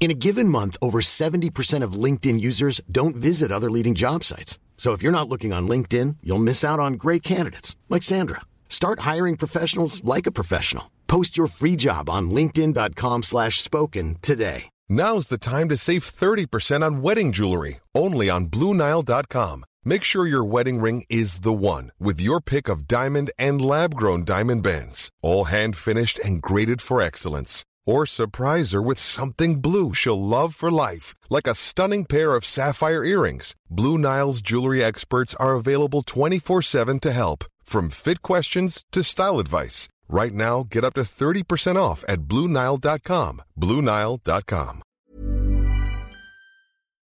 In a given month, over 70% of LinkedIn users don't visit other leading job sites. So if you're not looking on LinkedIn, you'll miss out on great candidates like Sandra. Start hiring professionals like a professional. Post your free job on linkedin.com/spoken today. Now's the time to save 30% on wedding jewelry, only on BlueNile.com. Make sure your wedding ring is the one with your pick of diamond and lab-grown diamond bands, all hand-finished and graded for excellence. Or surprise her with something blue she'll love for life, like a stunning pair of sapphire earrings. Blue Nile's jewelry experts are available 24-7 to help, from fit questions to style advice. Right now, get up to 30% off at BlueNile.com. BlueNile.com.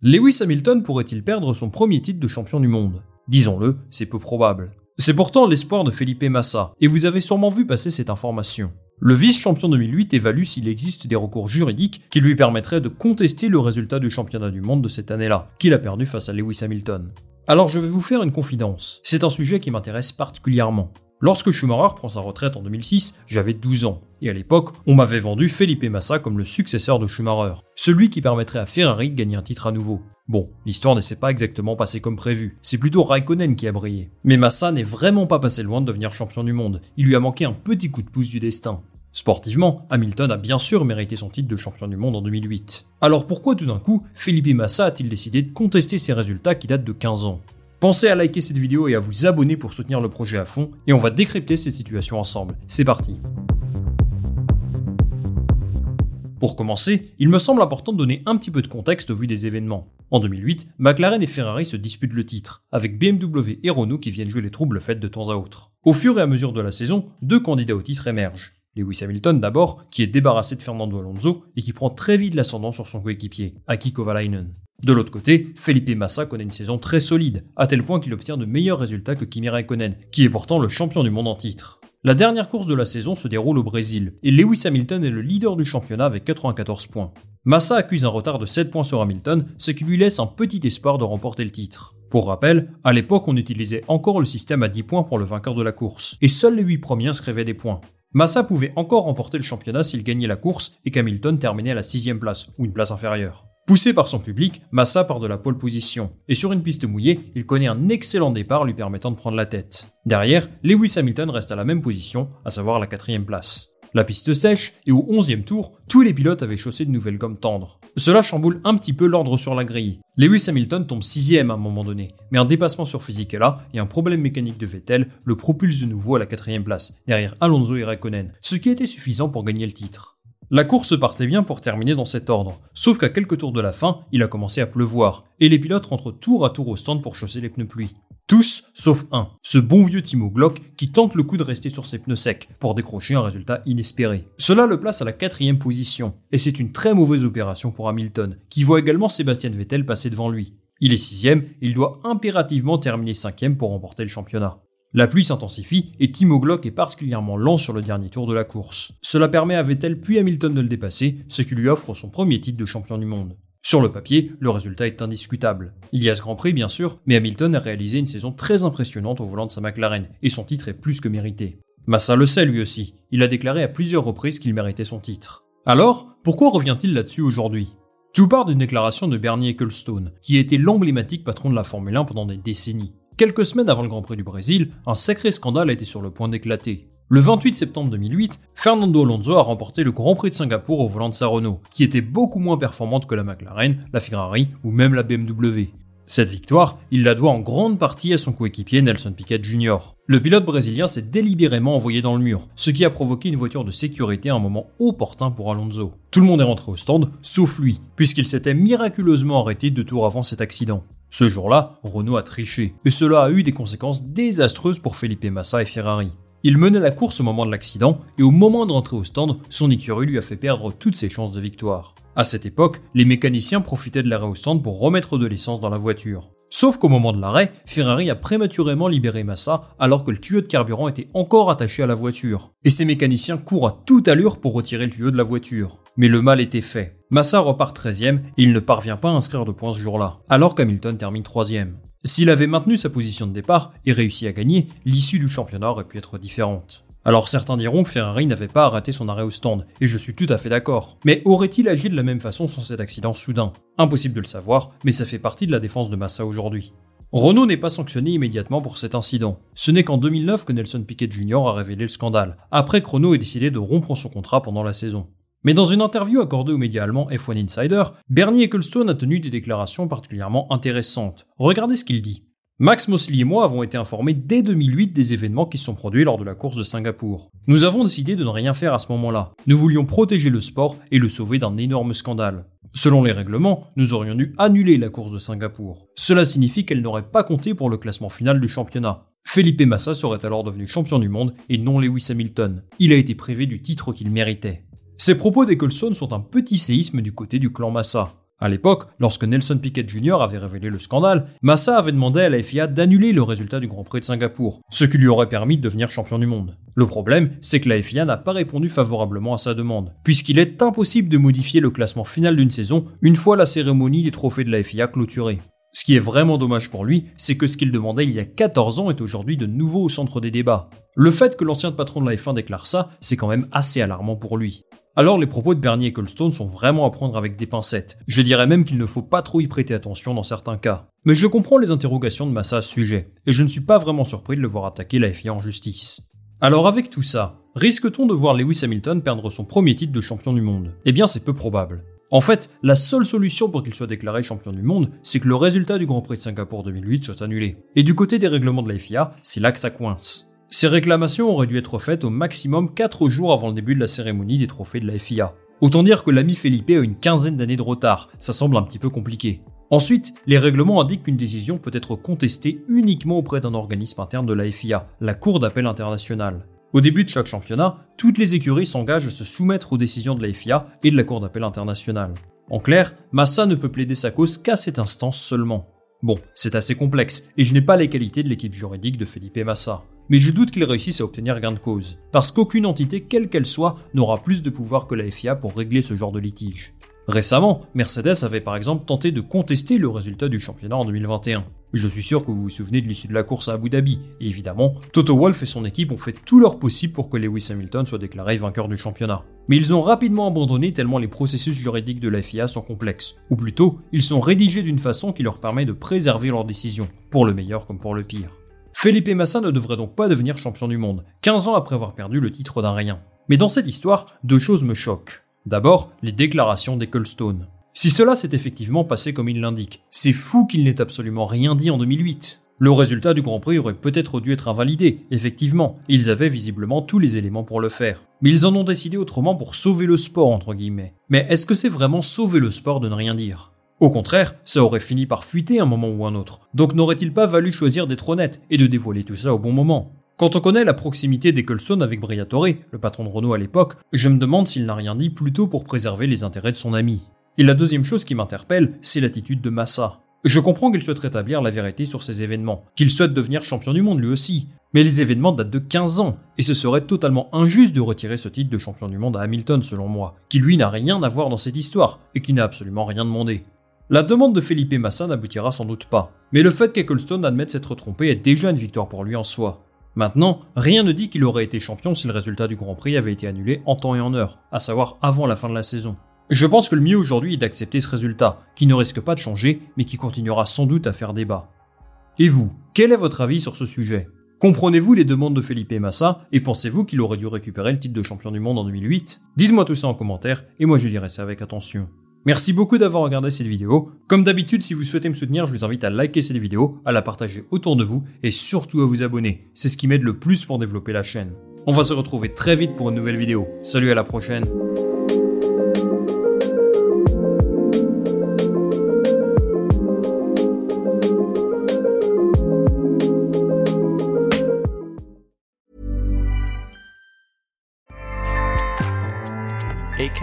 Lewis Hamilton pourrait-il perdre son premier titre de champion du monde? Disons-le, c'est peu probable. C'est pourtant l'espoir de Felipe Massa, et vous avez sûrement vu passer cette information. Le vice-champion 2008 évalue s'il existe des recours juridiques qui lui permettraient de contester le résultat du championnat du monde de cette année-là, qu'il a perdu face à Lewis Hamilton. Alors je vais vous faire une confidence, c'est un sujet qui m'intéresse particulièrement. Lorsque Schumacher prend sa retraite en 2006, j'avais 12 ans, et à l'époque, on m'avait vendu Felipe Massa comme le successeur de Schumacher, celui qui permettrait à Ferrari de gagner un titre à nouveau. Bon, l'histoire ne s'est pas exactement passée comme prévu, c'est plutôt Raikkonen qui a brillé. Mais Massa n'est vraiment pas passé loin de devenir champion du monde, il lui a manqué un petit coup de pouce du destin. Sportivement, Hamilton a bien sûr mérité son titre de champion du monde en 2008. Alors pourquoi tout d'un coup, Felipe Massa a-t-il décidé de contester ses résultats qui datent de 15 ans? Pensez à liker cette vidéo et à vous abonner pour soutenir le projet à fond, et on va décrypter cette situation ensemble. C'est parti Pour commencer, il me semble important de donner un petit peu de contexte au vu des événements. En 2008, McLaren et Ferrari se disputent le titre, avec BMW et Renault qui viennent jouer les troubles faites de temps à autre. Au fur et à mesure de la saison, deux candidats au titre émergent. Lewis Hamilton d'abord, qui est débarrassé de Fernando Alonso et qui prend très vite l'ascendant sur son coéquipier, Aki Kovalainen. De l'autre côté, Felipe Massa connaît une saison très solide, à tel point qu'il obtient de meilleurs résultats que Kimi Raikkonen, qui est pourtant le champion du monde en titre. La dernière course de la saison se déroule au Brésil, et Lewis Hamilton est le leader du championnat avec 94 points. Massa accuse un retard de 7 points sur Hamilton, ce qui lui laisse un petit espoir de remporter le titre. Pour rappel, à l'époque on utilisait encore le système à 10 points pour le vainqueur de la course, et seuls les 8 premiers inscrivaient des points. Massa pouvait encore remporter le championnat s'il gagnait la course et qu'Hamilton terminait à la sixième place, ou une place inférieure. Poussé par son public, Massa part de la pole position, et sur une piste mouillée, il connaît un excellent départ lui permettant de prendre la tête. Derrière, Lewis Hamilton reste à la même position, à savoir la quatrième place. La piste sèche, et au 11e tour, tous les pilotes avaient chaussé de nouvelles gommes tendres. Cela chamboule un petit peu l'ordre sur la grille. Lewis Hamilton tombe sixième à un moment donné, mais un dépassement sur là, et un problème mécanique de Vettel le propulse de nouveau à la quatrième place, derrière Alonso et Raikkonen, ce qui était suffisant pour gagner le titre. La course partait bien pour terminer dans cet ordre, sauf qu'à quelques tours de la fin, il a commencé à pleuvoir, et les pilotes rentrent tour à tour au stand pour chausser les pneus pluie. Tous, sauf un, ce bon vieux Timo Glock qui tente le coup de rester sur ses pneus secs pour décrocher un résultat inespéré. Cela le place à la quatrième position, et c'est une très mauvaise opération pour Hamilton, qui voit également Sébastien Vettel passer devant lui. Il est sixième, il doit impérativement terminer cinquième pour remporter le championnat. La pluie s'intensifie et Timo Glock est particulièrement lent sur le dernier tour de la course. Cela permet à Vettel puis Hamilton de le dépasser, ce qui lui offre son premier titre de champion du monde. Sur le papier, le résultat est indiscutable. Il y a ce Grand Prix bien sûr, mais Hamilton a réalisé une saison très impressionnante au volant de sa McLaren, et son titre est plus que mérité. Massa le sait lui aussi, il a déclaré à plusieurs reprises qu'il méritait son titre. Alors, pourquoi revient-il là-dessus aujourd'hui? Tout part d'une déclaration de Bernie Ecclestone, qui a été l'emblématique patron de la Formule 1 pendant des décennies. Quelques semaines avant le Grand Prix du Brésil, un sacré scandale a été sur le point d'éclater. Le 28 septembre 2008, Fernando Alonso a remporté le Grand Prix de Singapour au volant de sa Renault, qui était beaucoup moins performante que la McLaren, la Ferrari ou même la BMW. Cette victoire, il la doit en grande partie à son coéquipier Nelson Piquet Jr. Le pilote brésilien s'est délibérément envoyé dans le mur, ce qui a provoqué une voiture de sécurité à un moment opportun pour Alonso. Tout le monde est rentré au stand, sauf lui, puisqu'il s'était miraculeusement arrêté deux tours avant cet accident. Ce jour-là, Renault a triché, et cela a eu des conséquences désastreuses pour Felipe Massa et Ferrari. Il menait la course au moment de l'accident, et au moment de rentrer au stand, son écurie lui a fait perdre toutes ses chances de victoire. À cette époque, les mécaniciens profitaient de l'arrêt au stand pour remettre de l'essence dans la voiture. Sauf qu'au moment de l'arrêt, Ferrari a prématurément libéré Massa alors que le tuyau de carburant était encore attaché à la voiture. Et ces mécaniciens courent à toute allure pour retirer le tuyau de la voiture. Mais le mal était fait. Massa repart 13ème et il ne parvient pas à inscrire de points ce jour-là, alors qu'Hamilton termine 3ème. S'il avait maintenu sa position de départ et réussi à gagner, l'issue du championnat aurait pu être différente. Alors certains diront que Ferrari n'avait pas arrêté son arrêt au stand, et je suis tout à fait d'accord. Mais aurait-il agi de la même façon sans cet accident soudain? Impossible de le savoir, mais ça fait partie de la défense de Massa aujourd'hui. Renault n'est pas sanctionné immédiatement pour cet incident. Ce n'est qu'en 2009 que Nelson Piquet Jr. a révélé le scandale, après que Renault ait décidé de rompre son contrat pendant la saison. Mais dans une interview accordée aux médias allemands F1 Insider, Bernie Ecclestone a tenu des déclarations particulièrement intéressantes. Regardez ce qu'il dit. Max Mosley et moi avons été informés dès 2008 des événements qui se sont produits lors de la course de Singapour. Nous avons décidé de ne rien faire à ce moment-là. Nous voulions protéger le sport et le sauver d'un énorme scandale. Selon les règlements, nous aurions dû annuler la course de Singapour. Cela signifie qu'elle n'aurait pas compté pour le classement final du championnat. Felipe Massa serait alors devenu champion du monde et non Lewis Hamilton. Il a été privé du titre qu'il méritait. Ces propos d'Ecclestone sont un petit séisme du côté du clan Massa. À l'époque, lorsque Nelson Piquet Jr. avait révélé le scandale, Massa avait demandé à la FIA d'annuler le résultat du Grand Prix de Singapour, ce qui lui aurait permis de devenir champion du monde. Le problème, c'est que la FIA n'a pas répondu favorablement à sa demande, puisqu'il est impossible de modifier le classement final d'une saison une fois la cérémonie des trophées de la FIA clôturée. Ce qui est vraiment dommage pour lui, c'est que ce qu'il demandait il y a 14 ans est aujourd'hui de nouveau au centre des débats. Le fait que l'ancien patron de la F1 déclare ça, c'est quand même assez alarmant pour lui. Alors les propos de Bernie Ecclestone sont vraiment à prendre avec des pincettes. Je dirais même qu'il ne faut pas trop y prêter attention dans certains cas. Mais je comprends les interrogations de Massa à ce sujet, et je ne suis pas vraiment surpris de le voir attaquer la FIA en justice. Alors avec tout ça, risque-t-on de voir Lewis Hamilton perdre son premier titre de champion du monde? Eh bien c'est peu probable. En fait, la seule solution pour qu'il soit déclaré champion du monde, c'est que le résultat du Grand Prix de Singapour 2008 soit annulé. Et du côté des règlements de la FIA, c'est là que ça coince. Ces réclamations auraient dû être faites au maximum 4 jours avant le début de la cérémonie des trophées de la FIA. Autant dire que l'ami Felipe a une quinzaine d'années de retard, ça semble un petit peu compliqué. Ensuite, les règlements indiquent qu'une décision peut être contestée uniquement auprès d'un organisme interne de la FIA, la Cour d'appel internationale. Au début de chaque championnat, toutes les écuries s'engagent à se soumettre aux décisions de la FIA et de la Cour d'appel internationale. En clair, Massa ne peut plaider sa cause qu'à cette instance seulement. Bon, c'est assez complexe, et je n'ai pas les qualités de l'équipe juridique de Felipe Massa mais je doute qu'il réussisse à obtenir gain de cause, parce qu'aucune entité, quelle qu'elle soit, n'aura plus de pouvoir que la FIA pour régler ce genre de litige. Récemment, Mercedes avait par exemple tenté de contester le résultat du championnat en 2021. Je suis sûr que vous vous souvenez de l'issue de la course à Abu Dhabi, et évidemment, Toto Wolff et son équipe ont fait tout leur possible pour que Lewis Hamilton soit déclaré vainqueur du championnat. Mais ils ont rapidement abandonné tellement les processus juridiques de la FIA sont complexes, ou plutôt, ils sont rédigés d'une façon qui leur permet de préserver leurs décisions, pour le meilleur comme pour le pire. Felipe Massa ne devrait donc pas devenir champion du monde, 15 ans après avoir perdu le titre d'un rien. Mais dans cette histoire, deux choses me choquent. D'abord, les déclarations d'Ecclestone. Si cela s'est effectivement passé comme il l'indique, c'est fou qu'il n'ait absolument rien dit en 2008. Le résultat du Grand Prix aurait peut-être dû être invalidé, effectivement, ils avaient visiblement tous les éléments pour le faire. Mais ils en ont décidé autrement pour sauver le sport, entre guillemets. Mais est-ce que c'est vraiment sauver le sport de ne rien dire? Au contraire, ça aurait fini par fuiter un moment ou un autre, donc n'aurait-il pas valu choisir d'être honnête et de dévoiler tout ça au bon moment? Quand on connaît la proximité d'Ecclestone avec Briatore, le patron de Renault à l'époque, je me demande s'il n'a rien dit plutôt pour préserver les intérêts de son ami. Et la deuxième chose qui m'interpelle, c'est l'attitude de Massa. Je comprends qu'il souhaite rétablir la vérité sur ces événements, qu'il souhaite devenir champion du monde lui aussi, mais les événements datent de 15 ans, et ce serait totalement injuste de retirer ce titre de champion du monde à Hamilton selon moi, qui lui n'a rien à voir dans cette histoire, et qui n'a absolument rien demandé. La demande de Felipe Massa n'aboutira sans doute pas, mais le fait qu'Ecclestone admette s'être trompé est déjà une victoire pour lui en soi. Maintenant, rien ne dit qu'il aurait été champion si le résultat du Grand Prix avait été annulé en temps et en heure, à savoir avant la fin de la saison. Je pense que le mieux aujourd'hui est d'accepter ce résultat, qui ne risque pas de changer, mais qui continuera sans doute à faire débat. Et vous, quel est votre avis sur ce sujet? Comprenez-vous les demandes de Felipe Massa et pensez-vous qu'il aurait dû récupérer le titre de champion du monde en 2008 Dites-moi tout ça en commentaire et moi je lirai ça avec attention. Merci beaucoup d'avoir regardé cette vidéo. Comme d'habitude, si vous souhaitez me soutenir, je vous invite à liker cette vidéo, à la partager autour de vous et surtout à vous abonner. C'est ce qui m'aide le plus pour développer la chaîne. On va se retrouver très vite pour une nouvelle vidéo. Salut à la prochaine.